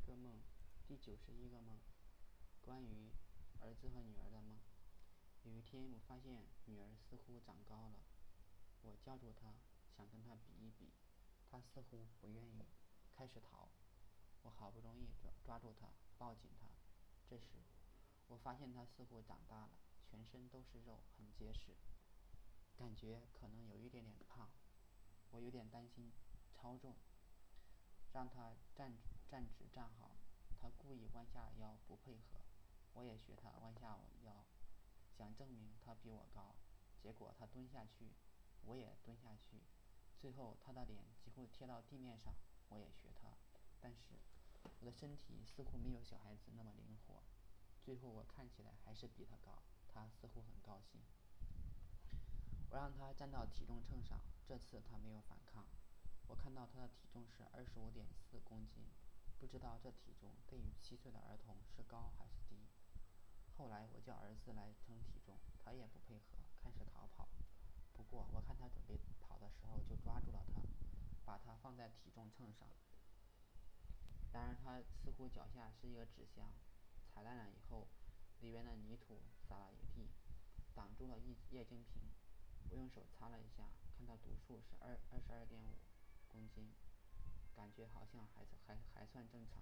个梦，第九十一个梦，关于儿子和女儿的梦。有一天，我发现女儿似乎长高了，我叫住她，想跟她比一比，她似乎不愿意，开始逃。我好不容易抓抓住她，抱紧她。这时，我发现她似乎长大了，全身都是肉，很结实，感觉可能有一点点胖。我有点担心超重。让她站站直站好，他故意弯下腰不配合，我也学他弯下腰，想证明他比我高。结果他蹲下去，我也蹲下去，最后他的脸几乎贴到地面上，我也学他。但是我的身体似乎没有小孩子那么灵活，最后我看起来还是比他高，他似乎很高兴。我让他站到体重秤上，这次他没有反抗。我看到他的体重是二十五点四公斤，不知道这体重对于七岁的儿童是高还是低。后来我叫儿子来称体重，他也不配合，开始逃跑。不过我看他准备跑的时候，就抓住了他，把他放在体重秤上。然而他似乎脚下是一个纸箱，踩烂了以后，里面的泥土撒了一地，挡住了液液晶屏。我用手擦了一下，看到读数是二二十二点五公斤，感觉好像还还还算正常。